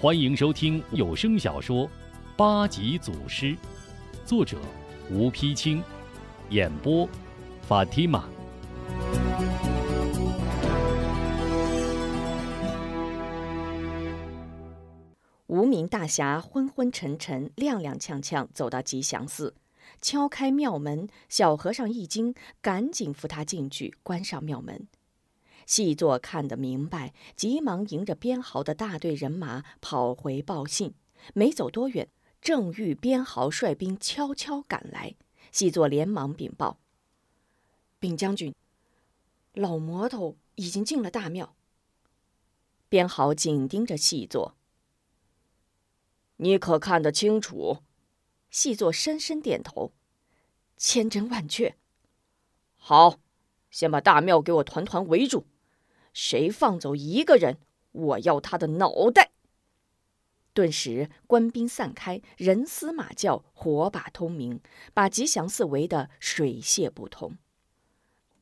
欢迎收听有声小说《八级祖师》，作者吴丕清，演播法蒂玛。无名大侠昏昏沉沉、踉踉跄跄走到吉祥寺，敲开庙门。小和尚一惊，赶紧扶他进去，关上庙门。细作看得明白，急忙迎着边豪的大队人马跑回报信。没走多远，正遇边豪率兵悄悄赶来。细作连忙禀报：“禀将军，老魔头已经进了大庙。”边豪紧盯着细作：“你可看得清楚？”细作深深点头：“千真万确。”好，先把大庙给我团团围住。谁放走一个人，我要他的脑袋！顿时，官兵散开，人嘶马叫，火把通明，把吉祥寺围得水泄不通。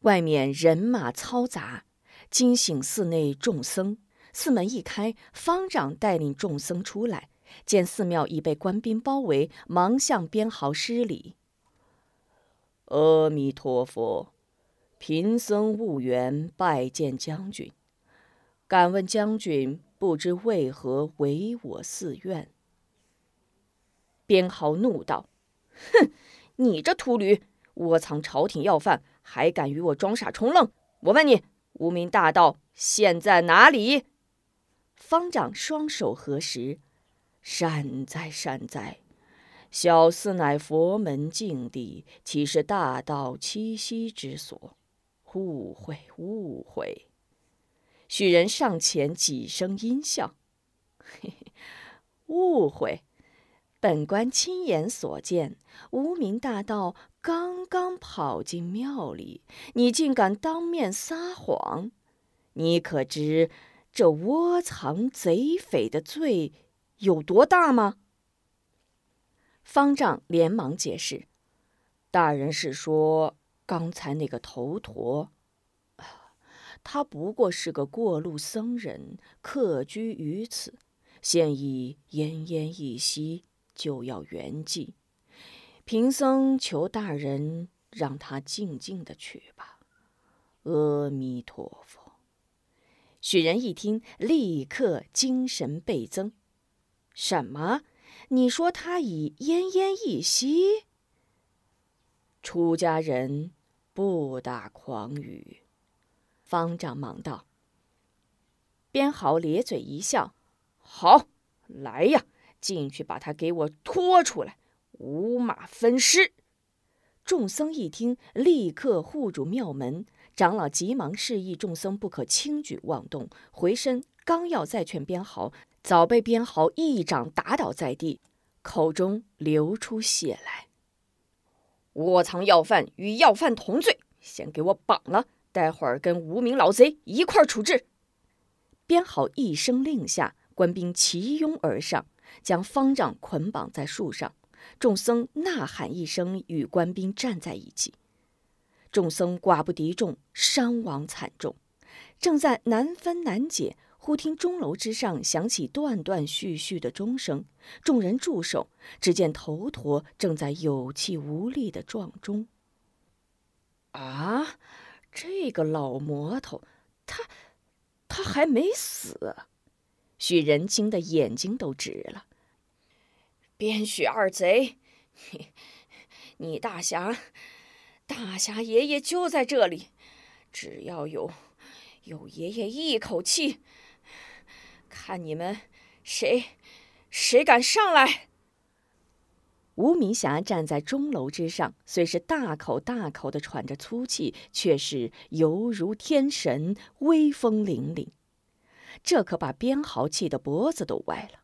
外面人马嘈杂，惊醒寺内众僧。寺门一开，方丈带领众僧出来，见寺庙已被官兵包围，忙向边豪施礼：“阿弥陀佛。”贫僧悟缘拜见将军，敢问将军不知为何违我寺院？边豪怒道：“哼，你这秃驴，窝藏朝廷要犯，还敢与我装傻充愣？我问你，无名大道现在哪里？”方丈双手合十：“善哉善哉，小寺乃佛门净地，岂是大道栖息之所？”误会，误会。许人上前几声阴笑：“，误会。本官亲眼所见，无名大道刚刚跑进庙里，你竟敢当面撒谎？你可知这窝藏贼匪的罪有多大吗？”方丈连忙解释：“大人是说……”刚才那个头陀，他不过是个过路僧人，客居于此，现已奄奄一息，就要圆寂。贫僧求大人让他静静的去吧。阿弥陀佛。许人一听，立刻精神倍增。什么？你说他已奄奄一息？出家人。不打诳语，方丈忙道：“边豪咧嘴一笑，好，来呀，进去把他给我拖出来，五马分尸。”众僧一听，立刻护住庙门。长老急忙示意众僧不可轻举妄动，回身刚要再劝边豪，早被边豪一掌打倒在地，口中流出血来。窝藏要犯与要犯同罪，先给我绑了，待会儿跟无名老贼一块儿处置。编好一声令下，官兵齐拥而上，将方丈捆绑在树上。众僧呐喊一声，与官兵站在一起。众僧寡不敌众，伤亡惨重，正在难分难解。忽听钟楼之上响起断断续续的钟声，众人驻手。只见头陀正在有气无力的撞钟。啊，这个老魔头，他他还没死！许仁惊得眼睛都直了。边许二贼，你你大侠，大侠爷爷就在这里，只要有有爷爷一口气。看你们谁谁敢上来！吴明霞站在钟楼之上，虽是大口大口的喘着粗气，却是犹如天神，威风凛凛。这可把边豪气的脖子都歪了。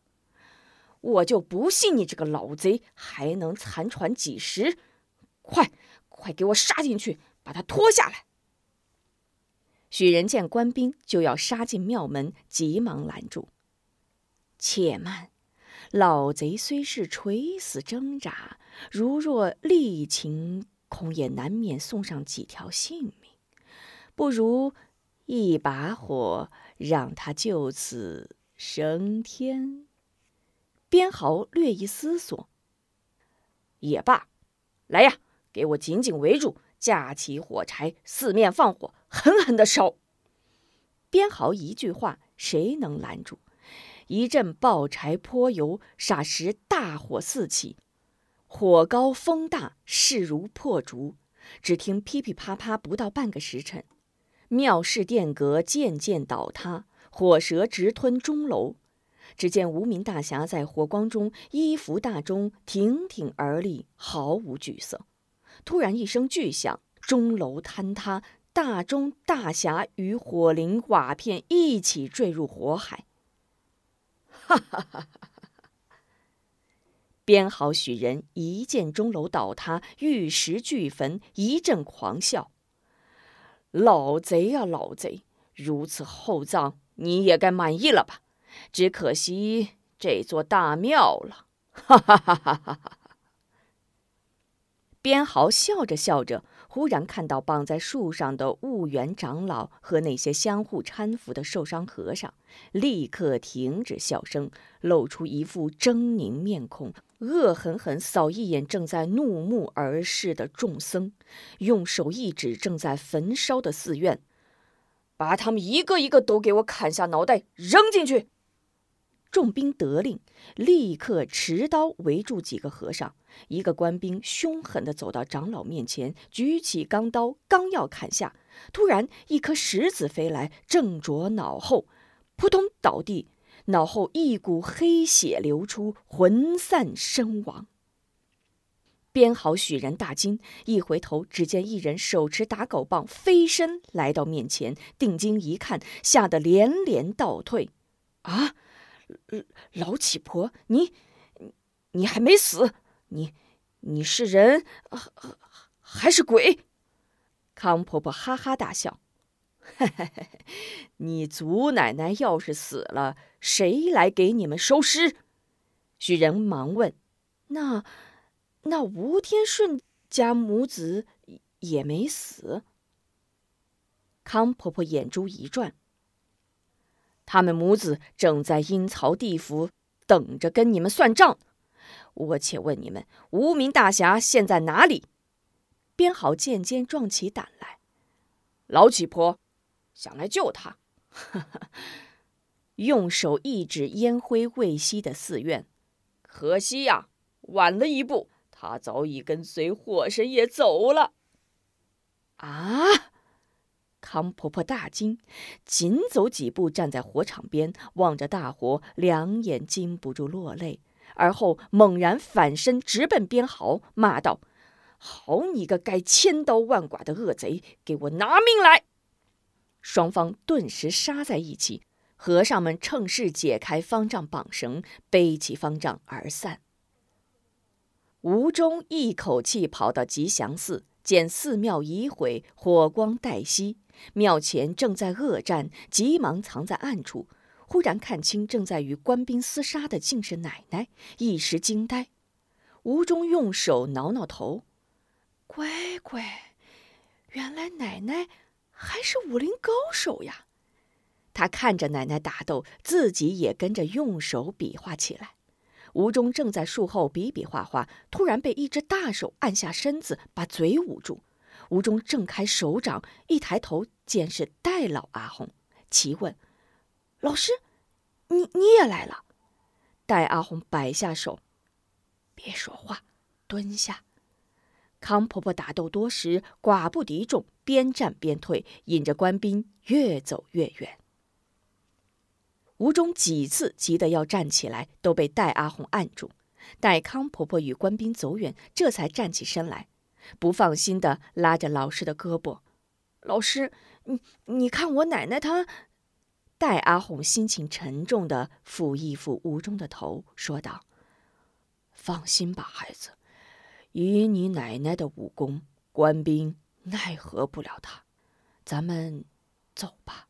我就不信你这个老贼还能残喘几时！快快给我杀进去，把他拖下来！许人见官兵就要杀进庙门，急忙拦住：“且慢，老贼虽是垂死挣扎，如若力擒，恐也难免送上几条性命。不如一把火，让他就此升天。”边豪略一思索，也罢，来呀，给我紧紧围住，架起火柴，四面放火，狠狠的烧。编豪一句话，谁能拦住？一阵爆柴泼油，霎时大火四起，火高风大，势如破竹。只听噼噼啪啪，不到半个时辰，庙室殿阁渐渐倒塌，火舌直吞钟楼。只见无名大侠在火光中衣服大钟，挺挺而立，毫无惧色。突然一声巨响，钟楼坍塌，大钟大侠与火灵瓦片一起坠入火海。哈哈哈！编好许人一见钟楼倒塌，玉石俱焚，一阵狂笑：“老贼啊，老贼！如此厚葬，你也该满意了吧？只可惜这座大庙了。”哈哈哈哈哈哈！边豪笑着笑着。忽然看到绑在树上的婺源长老和那些相互搀扶的受伤和尚，立刻停止笑声，露出一副狰狞面孔，恶狠狠扫一眼正在怒目而视的众僧，用手一指正在焚烧的寺院：“把他们一个一个都给我砍下脑袋，扔进去！”众兵得令，立刻持刀围住几个和尚。一个官兵凶狠地走到长老面前，举起钢刀，刚要砍下，突然一颗石子飞来，正着脑后，扑通倒地，脑后一股黑血流出，魂散身亡。编好许人大惊，一回头，只见一人手持打狗棒，飞身来到面前，定睛一看，吓得连连倒退。啊！老乞婆，你，你还没死？你，你是人，还是鬼？康婆婆哈哈大笑，嘿嘿嘿，你祖奶奶要是死了，谁来给你们收尸？许人忙问：“那，那吴天顺家母子也没死？”康婆婆眼珠一转。他们母子正在阴曹地府等着跟你们算账。我且问你们，无名大侠现在哪里？编好渐渐壮起胆来。老乞婆想来救他，用手一指烟灰未熄的寺院。可惜呀，晚了一步，他早已跟随火神爷走了。啊！康婆婆大惊，紧走几步，站在火场边，望着大火，两眼禁不住落泪。而后猛然反身，直奔边豪，骂道：“好你个该千刀万剐的恶贼，给我拿命来！”双方顿时杀在一起。和尚们趁势解开方丈绑绳，背起方丈而散。吴忠一口气跑到吉祥寺，见寺庙已毁，火光殆熄。庙前正在恶战，急忙藏在暗处。忽然看清正在与官兵厮杀的竟是奶奶，一时惊呆。吴中用手挠挠头，乖乖，原来奶奶还是武林高手呀！他看着奶奶打斗，自己也跟着用手比划起来。吴中正在树后比比划划，突然被一只大手按下身子，把嘴捂住。吴中挣开手掌，一抬头见是戴老阿红，奇问：“老师，你你也来了？”戴阿红摆下手：“别说话，蹲下。”康婆婆打斗多时，寡不敌众，边战边退，引着官兵越走越远。吴中几次急得要站起来，都被戴阿红按住。待康婆婆与官兵走远，这才站起身来。不放心的拉着老师的胳膊，老师，你你看我奶奶她。戴阿红心情沉重的抚一抚吴中的头，说道：“放心吧，孩子，以你奶奶的武功，官兵奈何不了她。咱们走吧。”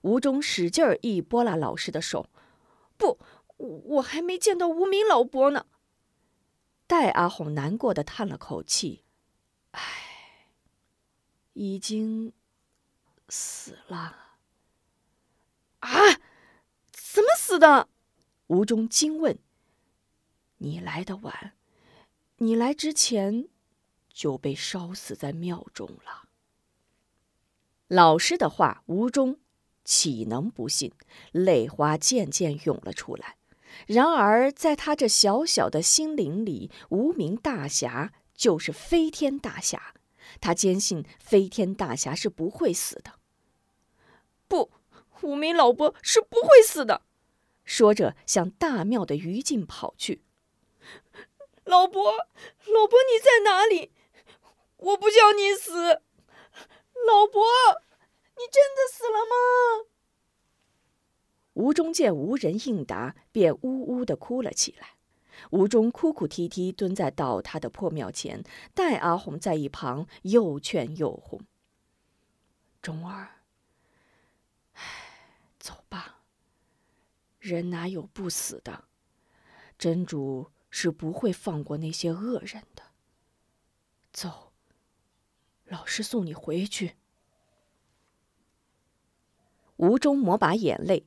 吴中使劲一拨拉老师的手，“不，我还没见到无名老伯呢。”戴阿红难过的叹了口气。唉，已经死了。啊？怎么死的？吴中惊问。你来的晚，你来之前就被烧死在庙中了。”老师的话，吴中岂能不信？泪花渐渐涌了出来。然而，在他这小小的心灵里，无名大侠就是飞天大侠。他坚信飞天大侠是不会死的。不，无名老伯是不会死的。说着，向大庙的余烬跑去。老伯，老伯你在哪里？我不叫你死。老伯，你真的死了吗？吴中见无人应答，便呜呜的哭了起来。吴中哭哭啼啼蹲在倒塌的破庙前，戴阿红在一旁又劝又哄：“中儿，唉，走吧。人哪有不死的？真主是不会放过那些恶人的。走，老师送你回去。”吴中抹把眼泪，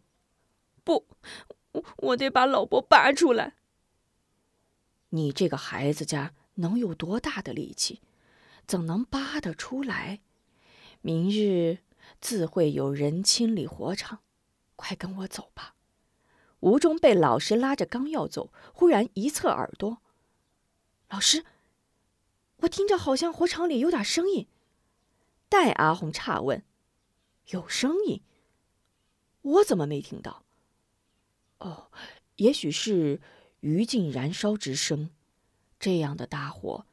不，我我得把老伯拔出来。你这个孩子家能有多大的力气，怎能扒得出来？明日自会有人清理火场，快跟我走吧。吴中被老师拉着刚要走，忽然一侧耳朵，老师，我听着好像火场里有点声音。戴阿红诧问：“有声音？”我怎么没听到？哦，也许是余烬燃烧之声。这样的大火，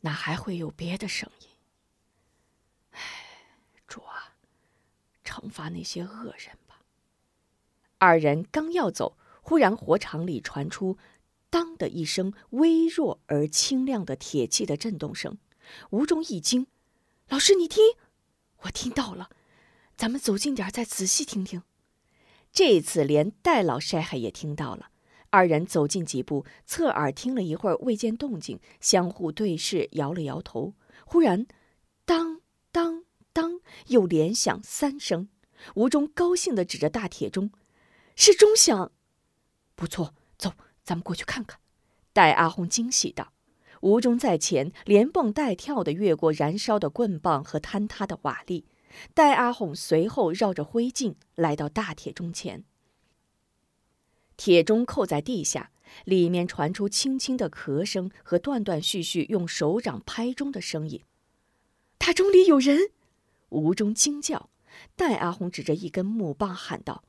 哪还会有别的声音？唉，主啊，惩罚那些恶人吧。二人刚要走，忽然火场里传出“当”的一声微弱而清亮的铁器的震动声。吴中一惊：“老师，你听，我听到了。”咱们走近点再仔细听听。这次连戴老晒海也听到了。二人走近几步，侧耳听了一会儿，未见动静，相互对视，摇了摇头。忽然，当当当，又连响三声。吴中高兴地指着大铁钟：“是钟响，不错，走，咱们过去看看。”戴阿红惊喜道。吴中在前，连蹦带跳地越过燃烧的棍棒和坍塌的瓦砾。戴阿红随后绕着灰烬来到大铁钟前，铁钟扣在地下，里面传出轻轻的咳声和断断续续用手掌拍钟的声音。大钟里有人！吴中惊叫。戴阿红指着一根木棒喊道：“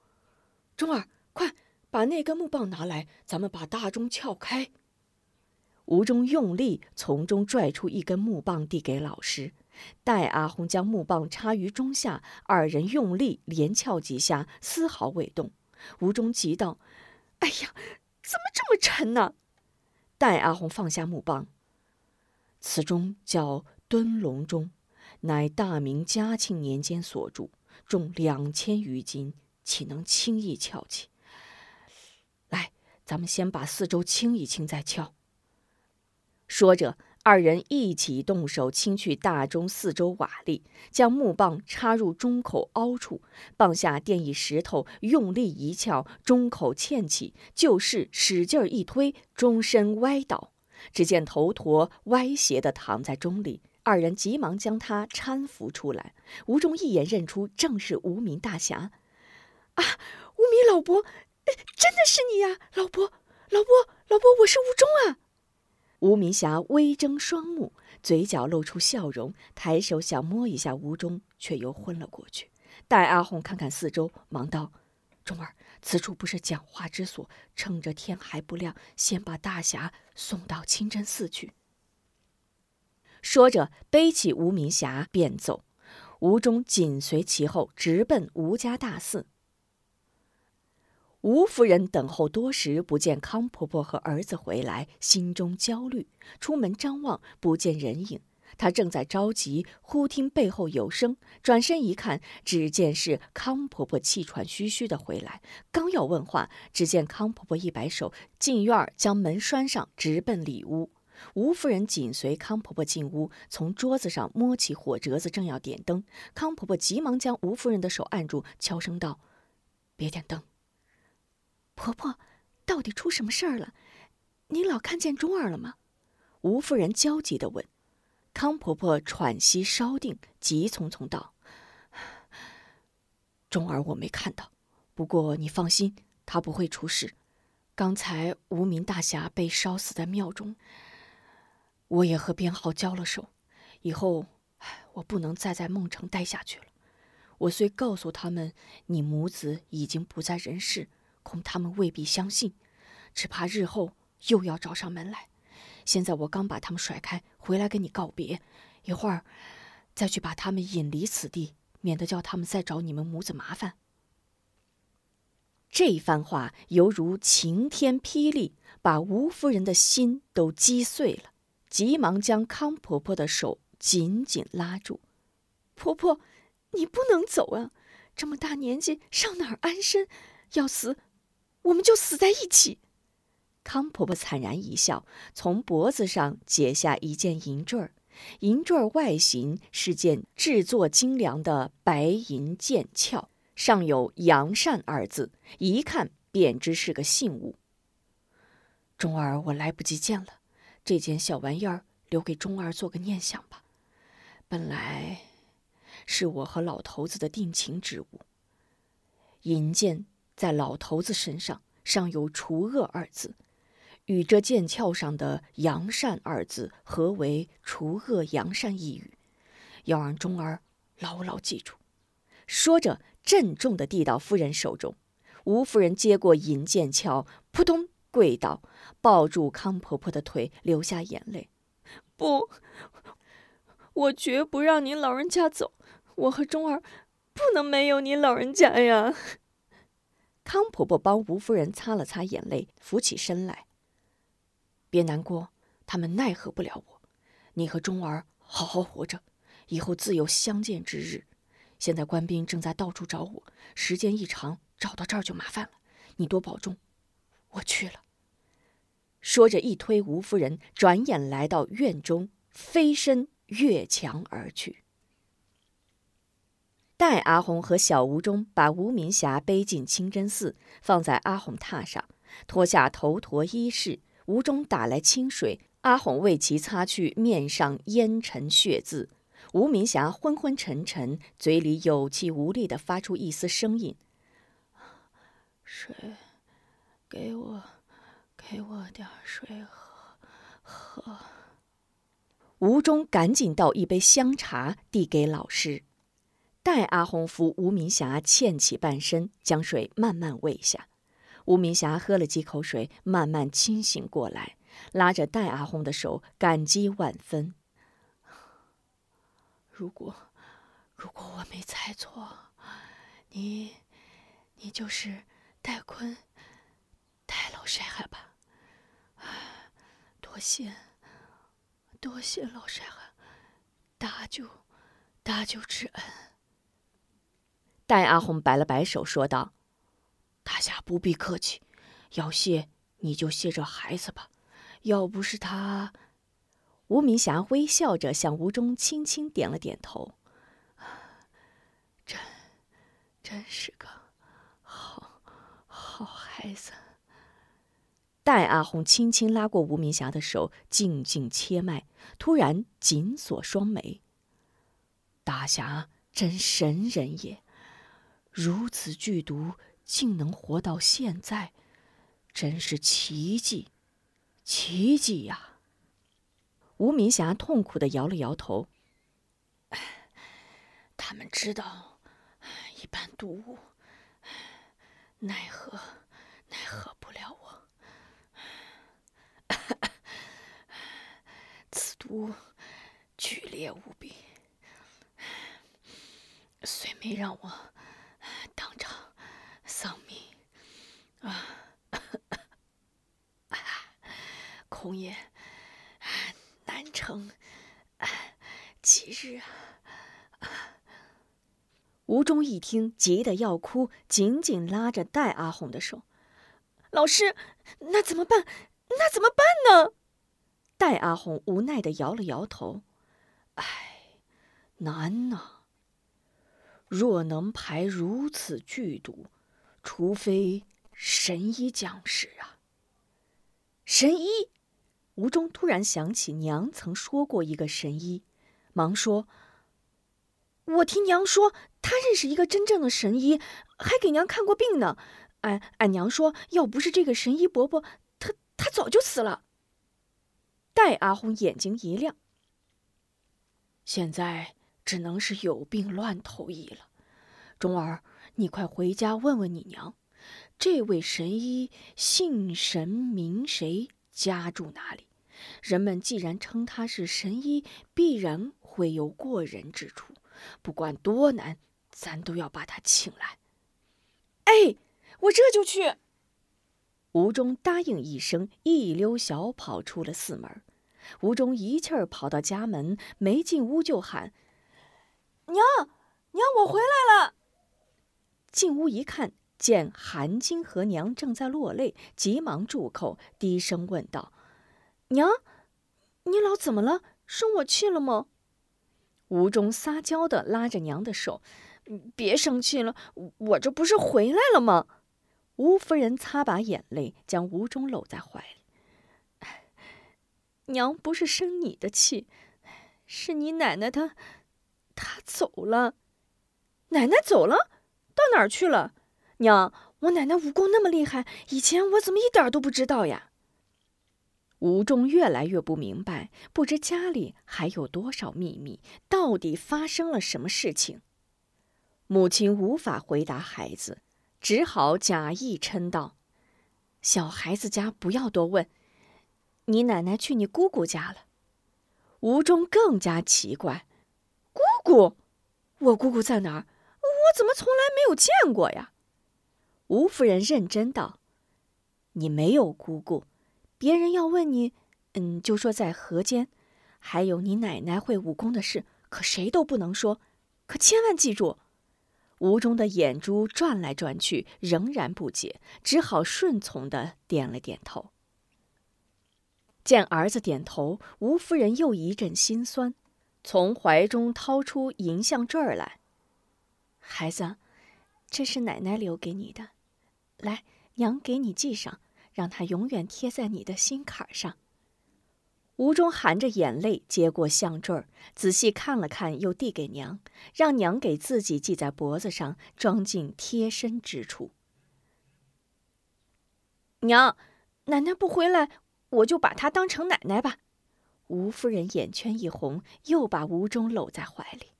钟儿，快把那根木棒拿来，咱们把大钟撬开。”吴中用力从中拽出一根木棒，递给老师。戴阿红将木棒插于钟下，二人用力连撬几下，丝毫未动。吴中急道：“哎呀，怎么这么沉呢？”戴阿红放下木棒。此钟叫敦隆钟，乃大明嘉庆年间所铸，重两千余斤，岂能轻易撬起？来，咱们先把四周清一清，再撬。说着。二人一起动手清去大钟四周瓦砾，将木棒插入钟口凹处，棒下垫一石头，用力一撬，钟口嵌起，就是使劲一推，钟身歪倒。只见头陀歪斜地躺在钟里，二人急忙将他搀扶出来。吴中一眼认出，正是无名大侠。啊，无名老伯，真的是你呀，老伯，老伯，老伯，我是吴忠啊。吴明霞微睁双目，嘴角露出笑容，抬手想摸一下吴忠，却又昏了过去。戴阿红看看四周，忙道：“忠儿，此处不是讲话之所，趁着天还不亮，先把大侠送到清真寺去。”说着，背起吴明霞便走，吴忠紧随其后，直奔吴家大寺。吴夫人等候多时，不见康婆婆和儿子回来，心中焦虑。出门张望，不见人影。她正在着急，忽听背后有声，转身一看，只见是康婆婆气喘吁吁的回来。刚要问话，只见康婆婆一摆手，进院将门拴上，直奔里屋。吴夫人紧随康婆婆进屋，从桌子上摸起火折子，正要点灯，康婆婆急忙将吴夫人的手按住，悄声道：“别点灯。”婆婆，到底出什么事儿了？你老看见钟儿了吗？吴夫人焦急地问。康婆婆喘息稍定，急匆匆道：“钟儿我没看到，不过你放心，他不会出事。刚才无名大侠被烧死在庙中，我也和编号交了手。以后，我不能再在孟城待下去了。我虽告诉他们你母子已经不在人世，恐他们未必相信，只怕日后又要找上门来。”现在我刚把他们甩开，回来跟你告别，一会儿再去把他们引离此地，免得叫他们再找你们母子麻烦。这一番话犹如晴天霹雳，把吴夫人的心都击碎了，急忙将康婆婆的手紧紧拉住：“婆婆，你不能走啊！这么大年纪，上哪儿安身？要死，我们就死在一起。”康婆婆惨然一笑，从脖子上解下一件银坠儿。银坠儿外形是件制作精良的白银剑鞘，上有“杨善”二字，一看便知是个信物。钟儿，我来不及见了，这件小玩意儿留给钟儿做个念想吧。本来是我和老头子的定情之物。银剑在老头子身上，尚有“除恶”二字。与这剑鞘上的“扬善”二字合为“除恶扬善”一语，要让钟儿牢牢记住。说着，郑重地递到夫人手中。吴夫人接过银剑鞘，扑通跪倒，抱住康婆婆的腿，流下眼泪：“不，我绝不让您老人家走。我和钟儿不能没有您老人家呀。”康婆婆帮吴夫人擦了擦眼泪，扶起身来。别难过，他们奈何不了我。你和钟儿好好活着，以后自有相见之日。现在官兵正在到处找我，时间一长，找到这儿就麻烦了。你多保重，我去了。说着，一推吴夫人，转眼来到院中，飞身越墙而去。待阿红和小吴中把吴明霞背进清真寺，放在阿红榻上，脱下头陀衣饰。吴中打来清水，阿红为其擦去面上烟尘血渍。吴明霞昏昏沉沉，嘴里有气无力地发出一丝声音：“水，给我，给我点水喝，喝。”吴中赶紧倒一杯香茶递给老师，待阿红扶吴明霞欠起半身，将水慢慢喂下。吴明霞喝了几口水，慢慢清醒过来，拉着戴阿红的手，感激万分。如果，如果我没猜错，你，你就是戴坤，戴老帅海吧？多谢，多谢老帅海，大救，大救之恩。戴阿红摆了摆手，说道。大侠不必客气，要谢你就谢这孩子吧。要不是他，吴明霞微笑着向吴中轻轻点了点头。真，真是个好好孩子。戴阿红轻轻拉过吴明霞的手，静静切脉，突然紧锁双眉。大侠真神人也，如此剧毒。竟能活到现在，真是奇迹，奇迹呀！吴明霞痛苦的摇了摇头。他们知道一般毒物，奈何奈何不了我。此毒剧烈无比，虽没让我。丧命啊！孔爷难成几日啊！吴忠一听，急得要哭，紧紧拉着戴阿红的手：“老师，那怎么办？那怎么办呢？”戴阿红无奈的摇了摇头：“唉，难呐！若能排如此剧毒。”除非神医降世啊！神医。吴中突然想起娘曾说过一个神医，忙说：“我听娘说，他认识一个真正的神医，还给娘看过病呢。俺俺娘说，要不是这个神医伯伯，他他早就死了。”戴阿红眼睛一亮。现在只能是有病乱投医了。钟儿，你快回家问问你娘，这位神医姓神名谁？家住哪里？人们既然称他是神医，必然会有过人之处。不管多难，咱都要把他请来。哎，我这就去。吴忠答应一声，一溜小跑出了寺门。吴忠一气儿跑到家门，没进屋就喊：“娘，娘，我回来了！”进屋一看，见韩金和娘正在落泪，急忙住口，低声问道：“娘，你老怎么了？生我气了吗？”吴中撒娇的拉着娘的手：“别生气了，我这不是回来了吗？”吴夫人擦把眼泪，将吴中搂在怀里。娘不是生你的气，是你奶奶她，她走了。奶奶走了，到哪儿去了？娘，我奶奶武功那么厉害，以前我怎么一点都不知道呀？吴中越来越不明白，不知家里还有多少秘密，到底发生了什么事情？母亲无法回答孩子，只好假意嗔道：“小孩子家不要多问。”你奶奶去你姑姑家了，吴中更加奇怪。姑姑，我姑姑在哪儿？我怎么从来没有见过呀？吴夫人认真道：“你没有姑姑，别人要问你，嗯，就说在河间。还有你奶奶会武功的事，可谁都不能说，可千万记住。”吴中的眼珠转来转去，仍然不解，只好顺从的点了点头。见儿子点头，吴夫人又一阵心酸，从怀中掏出银项坠儿来。孩子，这是奶奶留给你的，来，娘给你系上，让它永远贴在你的心坎上。吴中含着眼泪接过项坠，仔细看了看，又递给娘，让娘给自己系在脖子上，装进贴身之处。娘，奶奶不回来。我就把她当成奶奶吧。吴夫人眼圈一红，又把吴中搂在怀里。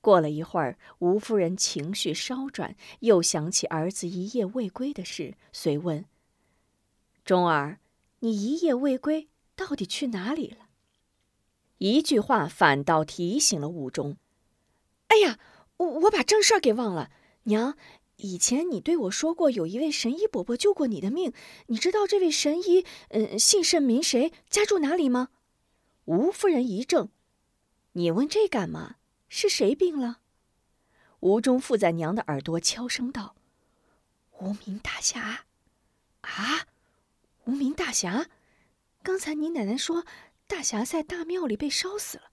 过了一会儿，吴夫人情绪稍转，又想起儿子一夜未归的事，遂问：“钟儿，你一夜未归，到底去哪里了？”一句话反倒提醒了吴忠：“哎呀，我我把正事给忘了，娘。”以前你对我说过，有一位神医伯伯救过你的命。你知道这位神医，嗯，姓甚名谁，家住哪里吗？吴夫人一怔：“你问这干嘛？是谁病了？”吴中附在娘的耳朵悄声道：“无名大侠。”啊，无名大侠？刚才你奶奶说大侠在大庙里被烧死了，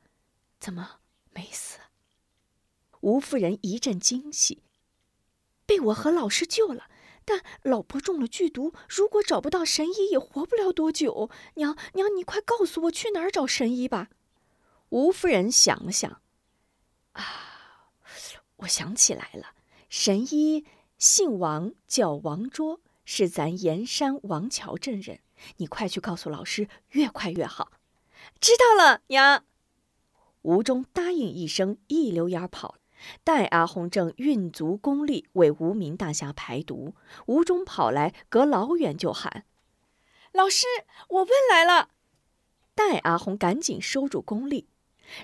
怎么没死？吴夫人一阵惊喜。被我和老师救了，但老婆中了剧毒，如果找不到神医，也活不了多久。娘娘，你快告诉我去哪儿找神医吧。吴夫人想了想，我想起来了，神医姓王，叫王卓，是咱盐山王桥镇人。你快去告诉老师，越快越好。知道了，娘。吴忠答应一声，一溜烟跑了。戴阿红正运足功力为无名大侠排毒，吴忠跑来，隔老远就喊：“老师，我问来了。”待阿红赶紧收住功力。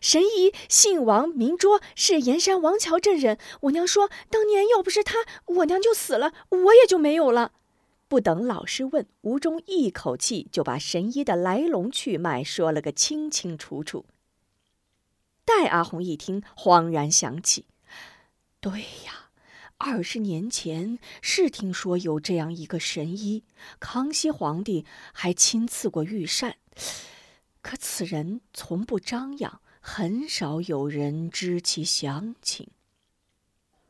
神医姓王，名卓，是盐山王桥镇人。我娘说，当年要不是他，我娘就死了，我也就没有了。不等老师问，吴忠一口气就把神医的来龙去脉说了个清清楚楚。戴阿红一听，恍然想起，对呀，二十年前是听说有这样一个神医，康熙皇帝还亲赐过御膳，可此人从不张扬，很少有人知其详情。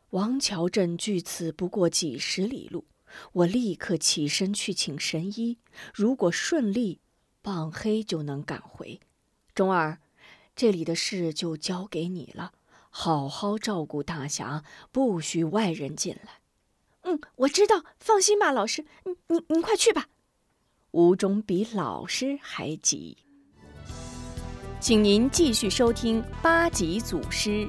王桥镇距此不过几十里路，我立刻起身去请神医。如果顺利，傍黑就能赶回。钟儿，这里的事就交给你了，好好照顾大侠，不许外人进来。嗯，我知道，放心吧，老师。您您您快去吧。吴中比老师还急。请您继续收听八级祖师。